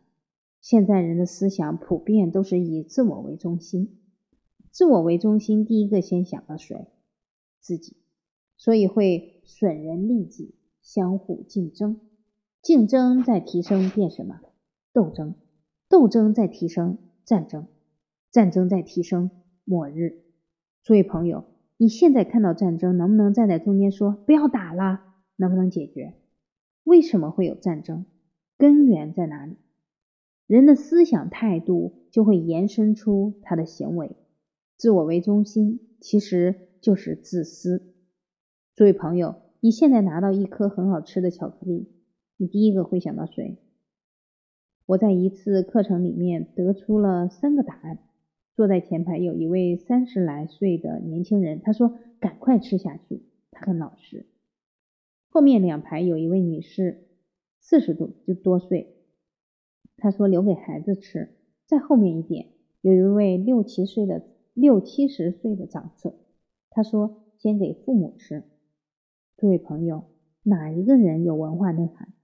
现在人的思想普遍都是以自我为中心，自我为中心，第一个先想到谁？自己。所以会损人利己，相互竞争。竞争在提升，变什么？斗争。斗争在提升，战争，战争在提升，末日。诸位朋友，你现在看到战争，能不能站在中间说不要打了？能不能解决？为什么会有战争？根源在哪里？人的思想态度就会延伸出他的行为。自我为中心，其实就是自私。诸位朋友，你现在拿到一颗很好吃的巧克力，你第一个会想到谁？我在一次课程里面得出了三个答案。坐在前排有一位三十来岁的年轻人，他说：“赶快吃下去。”他很老实。后面两排有一位女士，四十多就多岁，她说：“留给孩子吃。”再后面一点有一位六七岁的六七十岁的长者，他说：“先给父母吃。”各位朋友，哪一个人有文化内涵？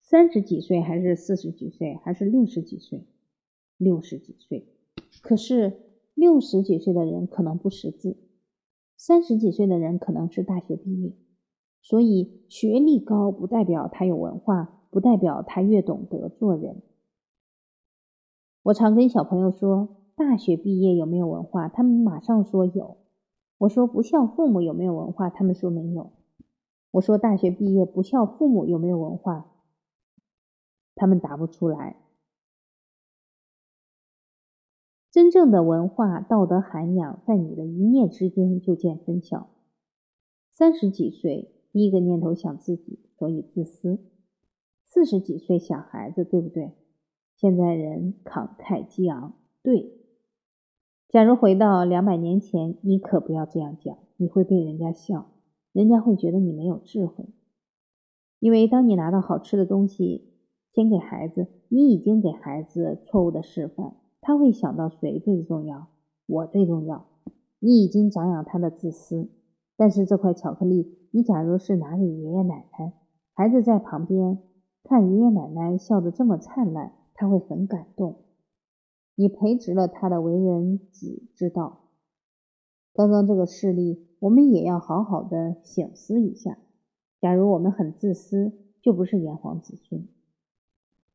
三十几岁还是四十几岁还是六十几岁？六十几岁。可是六十几岁的人可能不识字，三十几岁的人可能是大学毕业。所以学历高不代表他有文化，不代表他越懂得做人。我常跟小朋友说，大学毕业有没有文化？他们马上说有。我说不孝父母有没有文化？他们说没有。我说大学毕业不孝父母有没有文化？他们答不出来。真正的文化道德涵养在你的一念之间就见分晓。三十几岁，第一个念头想自己，所以自私；四十几岁想孩子，对不对？现在人慷慨激昂，对。假如回到两百年前，你可不要这样讲，你会被人家笑，人家会觉得你没有智慧。因为当你拿到好吃的东西，先给孩子，你已经给孩子错误的示范。他会想到谁最重要？我最重要。你已经长养他的自私。但是这块巧克力，你假如是拿给爷爷奶奶，孩子在旁边看爷爷奶奶笑得这么灿烂，他会很感动。你培植了他的为人子之道。刚刚这个事例，我们也要好好的醒思一下。假如我们很自私，就不是炎黄子孙。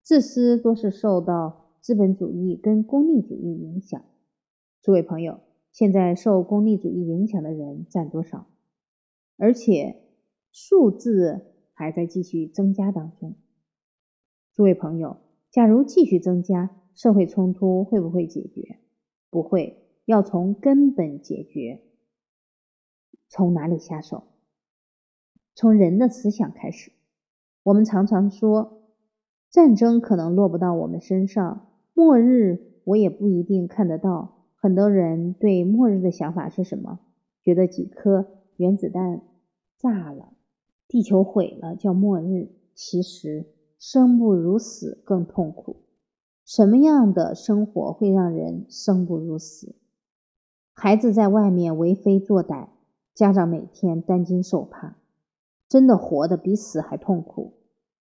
自私多是受到。资本主义跟功利主义影响，诸位朋友，现在受功利主义影响的人占多少？而且数字还在继续增加当中。诸位朋友，假如继续增加，社会冲突会不会解决？不会，要从根本解决。从哪里下手？从人的思想开始。我们常常说，战争可能落不到我们身上。末日我也不一定看得到。很多人对末日的想法是什么？觉得几颗原子弹炸了，地球毁了叫末日。其实生不如死更痛苦。什么样的生活会让人生不如死？孩子在外面为非作歹，家长每天担惊受怕，真的活得比死还痛苦。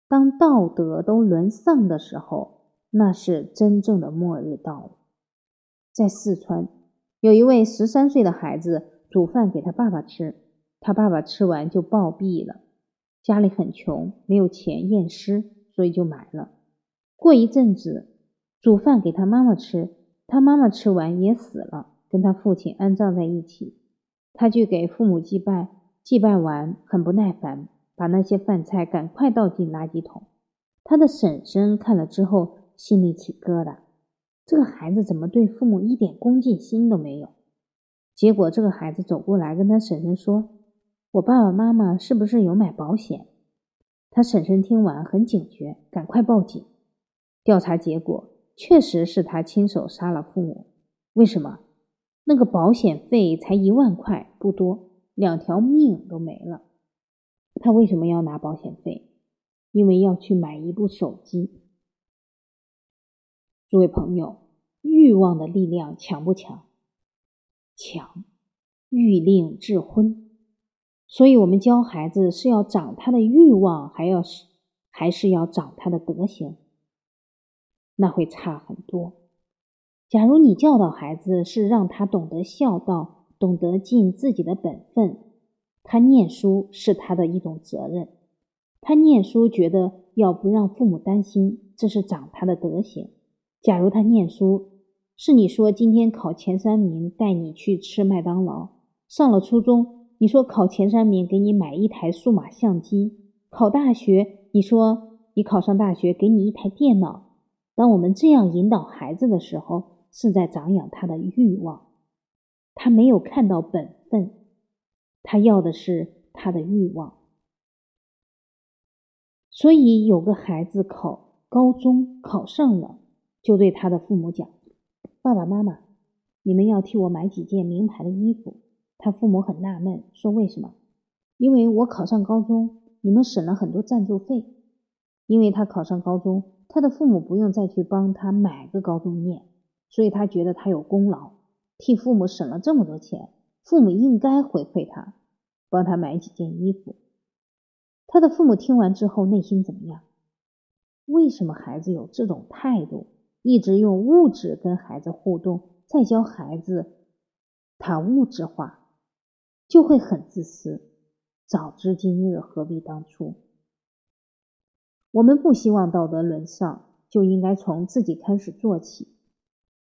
当道德都沦丧的时候。那是真正的末日到了。在四川，有一位十三岁的孩子煮饭给他爸爸吃，他爸爸吃完就暴毙了。家里很穷，没有钱验尸，所以就埋了。过一阵子，煮饭给他妈妈吃，他妈妈吃完也死了，跟他父亲安葬在一起。他去给父母祭拜，祭拜完很不耐烦，把那些饭菜赶快倒进垃圾桶。他的婶婶看了之后。心里起疙瘩，这个孩子怎么对父母一点恭敬心都没有？结果这个孩子走过来跟他婶婶说：“我爸爸妈妈是不是有买保险？”他婶婶听完很警觉，赶快报警。调查结果确实是他亲手杀了父母。为什么？那个保险费才一万块，不多，两条命都没了。他为什么要拿保险费？因为要去买一部手机。诸位朋友，欲望的力量强不强？强，欲令智昏。所以，我们教孩子是要长他的欲望，还要是还是要长他的德行？那会差很多。假如你教导孩子是让他懂得孝道，懂得尽自己的本分，他念书是他的一种责任。他念书觉得要不让父母担心，这是长他的德行。假如他念书，是你说今天考前三名带你去吃麦当劳；上了初中，你说考前三名给你买一台数码相机；考大学，你说你考上大学给你一台电脑。当我们这样引导孩子的时候，是在长养他的欲望。他没有看到本分，他要的是他的欲望。所以有个孩子考高中考上了。就对他的父母讲：“爸爸妈妈，你们要替我买几件名牌的衣服。”他父母很纳闷，说：“为什么？”因为我考上高中，你们省了很多赞助费。因为他考上高中，他的父母不用再去帮他买个高中念，所以他觉得他有功劳，替父母省了这么多钱，父母应该回馈他，帮他买几件衣服。他的父母听完之后，内心怎么样？为什么孩子有这种态度？一直用物质跟孩子互动，再教孩子他物质化，就会很自私。早知今日，何必当初？我们不希望道德沦丧，就应该从自己开始做起。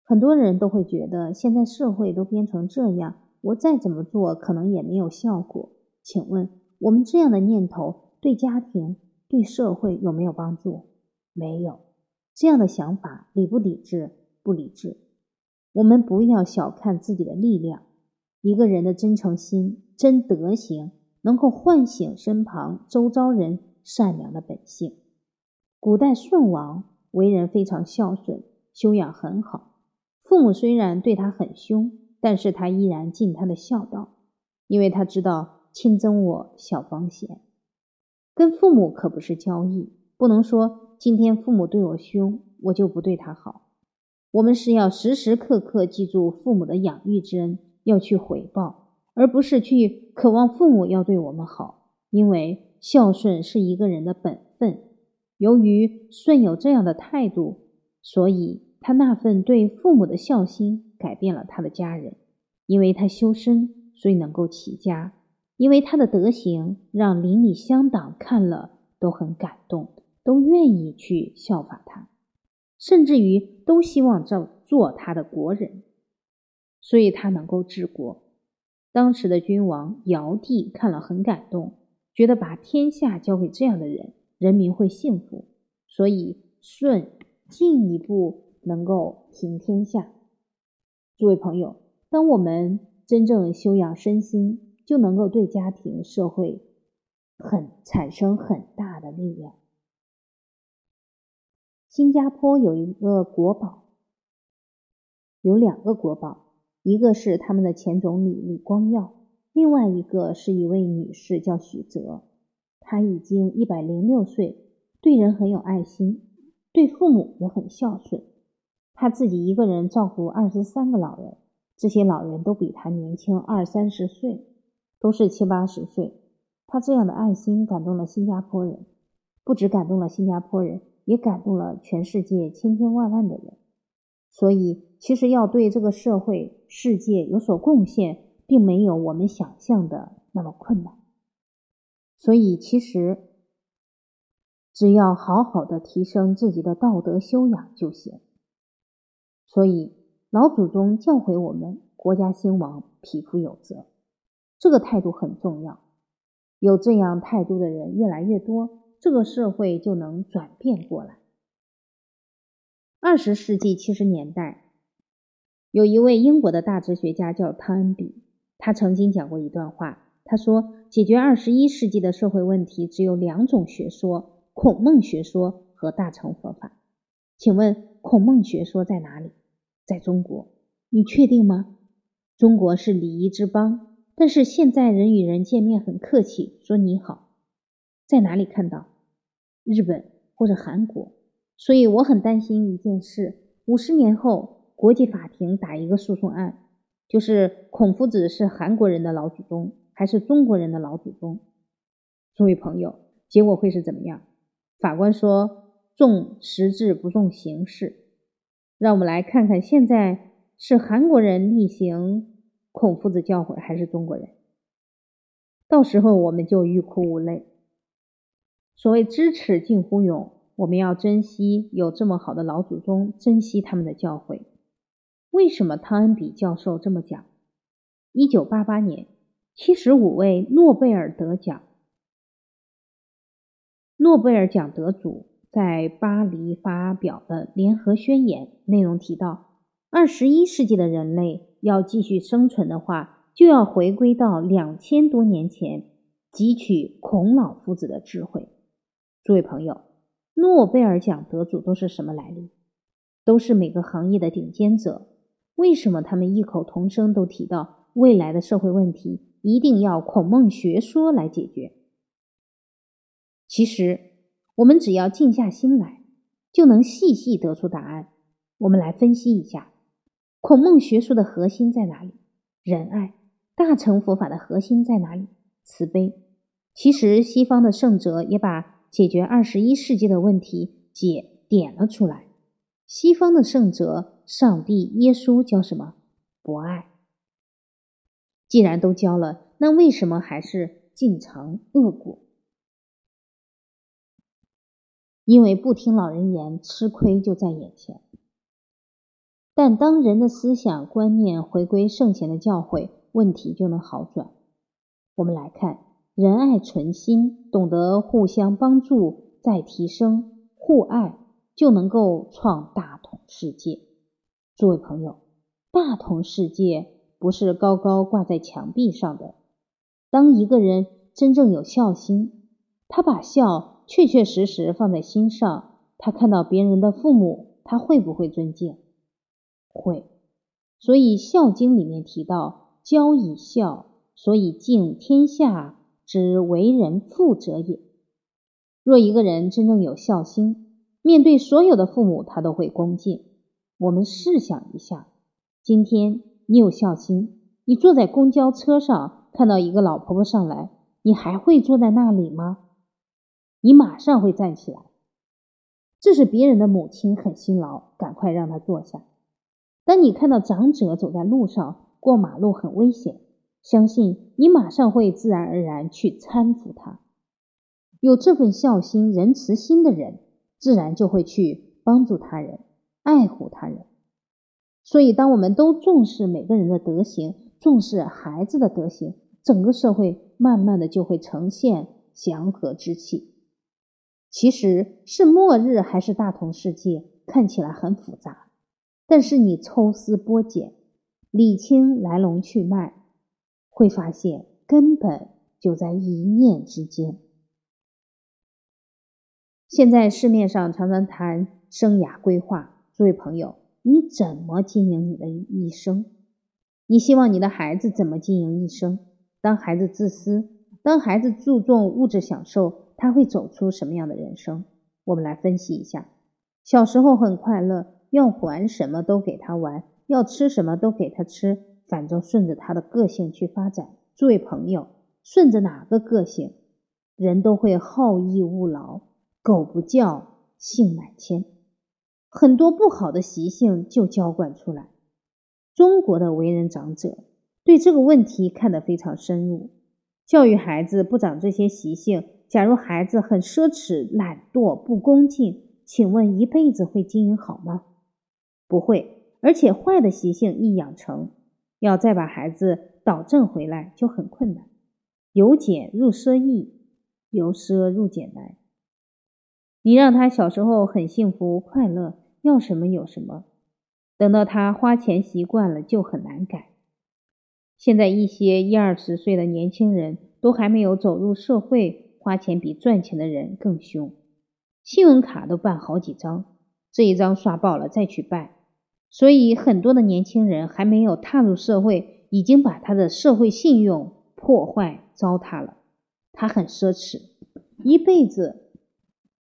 很多人都会觉得，现在社会都变成这样，我再怎么做，可能也没有效果。请问，我们这样的念头对家庭、对社会有没有帮助？没有。这样的想法理不理智？不理智。我们不要小看自己的力量。一个人的真诚心、真德行，能够唤醒身旁周遭人善良的本性。古代舜王为人非常孝顺，修养很好。父母虽然对他很凶，但是他依然尽他的孝道，因为他知道亲憎我，小方贤。跟父母可不是交易，不能说今天父母对我凶，我就不对他好。我们是要时时刻刻记住父母的养育之恩。要去回报，而不是去渴望父母要对我们好，因为孝顺是一个人的本分。由于舜有这样的态度，所以他那份对父母的孝心改变了他的家人。因为他修身，所以能够齐家；因为他的德行，让邻里乡党看了都很感动，都愿意去效法他，甚至于都希望做做他的国人。所以他能够治国。当时的君王尧帝看了很感动，觉得把天下交给这样的人，人民会幸福。所以舜进一步能够平天下。诸位朋友，当我们真正修养身心，就能够对家庭、社会很产生很大的力量。新加坡有一个国宝，有两个国宝。一个是他们的前总理李光耀，另外一个是一位女士叫许泽，她已经一百零六岁，对人很有爱心，对父母也很孝顺。她自己一个人照顾二十三个老人，这些老人都比她年轻二三十岁，都是七八十岁。她这样的爱心感动了新加坡人，不止感动了新加坡人，也感动了全世界千千万万的人。所以，其实要对这个社会、世界有所贡献，并没有我们想象的那么困难。所以，其实只要好好的提升自己的道德修养就行。所以，老祖宗教诲我们：国家兴亡，匹夫有责。这个态度很重要。有这样态度的人越来越多，这个社会就能转变过来。二十世纪七十年代，有一位英国的大哲学家叫汤恩比，他曾经讲过一段话。他说：“解决二十一世纪的社会问题，只有两种学说：孔孟学说和大乘佛法。”请问，孔孟学说在哪里？在中国。你确定吗？中国是礼仪之邦，但是现在人与人见面很客气，说你好。在哪里看到？日本或者韩国？所以我很担心一件事：五十年后，国际法庭打一个诉讼案，就是孔夫子是韩国人的老祖宗还是中国人的老祖宗？诸位朋友，结果会是怎么样？法官说重实质不重形式。让我们来看看，现在是韩国人例行孔夫子教诲，还是中国人？到时候我们就欲哭无泪。所谓知耻近乎勇。我们要珍惜有这么好的老祖宗，珍惜他们的教诲。为什么汤恩比教授这么讲？一九八八年，七十五位诺贝尔得奖，诺贝尔奖得主在巴黎发表的联合宣言，内容提到，二十一世纪的人类要继续生存的话，就要回归到两千多年前，汲取孔老夫子的智慧。诸位朋友。诺贝尔奖得主都是什么来历？都是每个行业的顶尖者。为什么他们异口同声都提到未来的社会问题一定要孔孟学说来解决？其实，我们只要静下心来，就能细细得出答案。我们来分析一下，孔孟学说的核心在哪里？仁爱。大乘佛法的核心在哪里？慈悲。其实，西方的圣哲也把。解决二十一世纪的问题，解点了出来。西方的圣哲，上帝、耶稣教什么？博爱。既然都教了，那为什么还是尽尝恶果？因为不听老人言，吃亏就在眼前。但当人的思想观念回归圣贤的教诲，问题就能好转。我们来看。仁爱存心，懂得互相帮助，再提升互爱，就能够创大同世界。诸位朋友，大同世界不是高高挂在墙壁上的。当一个人真正有孝心，他把孝确确实实放在心上，他看到别人的父母，他会不会尊敬？会。所以《孝经》里面提到：“教以孝，所以敬天下之为人父者也。”若一个人真正有孝心，面对所有的父母，他都会恭敬。我们试想一下，今天你有孝心，你坐在公交车上，看到一个老婆婆上来，你还会坐在那里吗？你马上会站起来。这是别人的母亲很辛劳，赶快让她坐下。当你看到长者走在路上，过马路很危险，相信你马上会自然而然去搀扶他。有这份孝心、仁慈心的人，自然就会去帮助他人、爱护他人。所以，当我们都重视每个人的德行，重视孩子的德行，整个社会慢慢的就会呈现祥和之气。其实是末日还是大同世界，看起来很复杂，但是你抽丝剥茧，理清来龙去脉，会发现根本就在一念之间。现在市面上常常谈生涯规划，诸位朋友，你怎么经营你的一生？你希望你的孩子怎么经营一生？当孩子自私，当孩子注重物质享受，他会走出什么样的人生？我们来分析一下。小时候很快乐，要玩什么都给他玩，要吃什么都给他吃，反正顺着他的个性去发展。诸位朋友，顺着哪个个性，人都会好逸恶劳。狗不叫，性乃迁，很多不好的习性就娇惯出来。中国的为人长者对这个问题看得非常深入，教育孩子不长这些习性。假如孩子很奢侈、懒惰、不恭敬，请问一辈子会经营好吗？不会，而且坏的习性一养成，要再把孩子导正回来就很困难。由俭入奢易，由奢入俭难。你让他小时候很幸福快乐，要什么有什么，等到他花钱习惯了就很难改。现在一些一二十岁的年轻人都还没有走入社会，花钱比赚钱的人更凶，信用卡都办好几张，这一张刷爆了再去办。所以很多的年轻人还没有踏入社会，已经把他的社会信用破坏糟蹋了。他很奢侈，一辈子。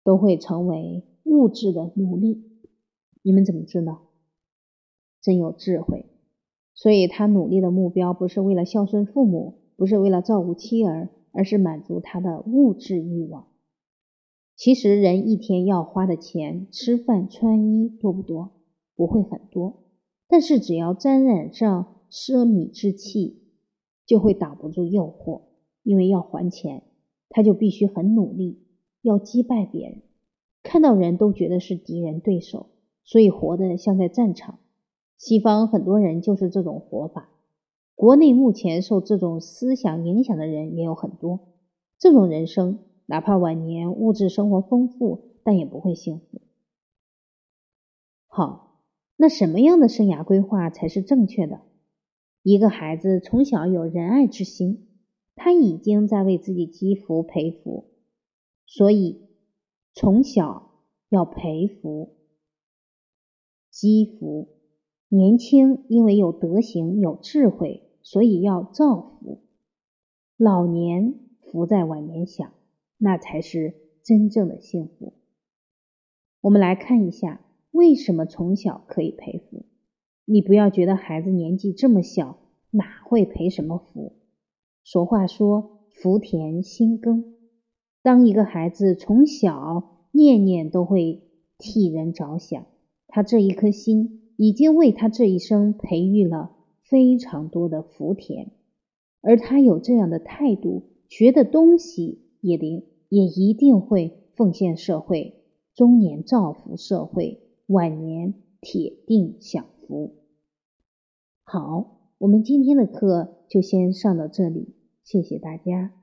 都会成为物质的奴隶，你们怎么知道？真有智慧。所以他努力的目标不是为了孝顺父母，不是为了照顾妻儿，而是满足他的物质欲望。其实人一天要花的钱，吃饭穿衣多不多？不会很多，但是只要沾染上奢靡之气，就会挡不住诱惑，因为要还钱，他就必须很努力。要击败别人，看到人都觉得是敌人对手，所以活得像在战场。西方很多人就是这种活法，国内目前受这种思想影响的人也有很多。这种人生，哪怕晚年物质生活丰富，但也不会幸福。好，那什么样的生涯规划才是正确的？一个孩子从小有仁爱之心，他已经在为自己积福培福。所以，从小要培福、积福。年轻因为有德行、有智慧，所以要造福。老年福在晚年享，那才是真正的幸福。我们来看一下，为什么从小可以培福？你不要觉得孩子年纪这么小，哪会培什么福？俗话说：“福田心耕。”当一个孩子从小念念都会替人着想，他这一颗心已经为他这一生培育了非常多的福田，而他有这样的态度，学的东西也灵，也一定会奉献社会，中年造福社会，晚年铁定享福。好，我们今天的课就先上到这里，谢谢大家。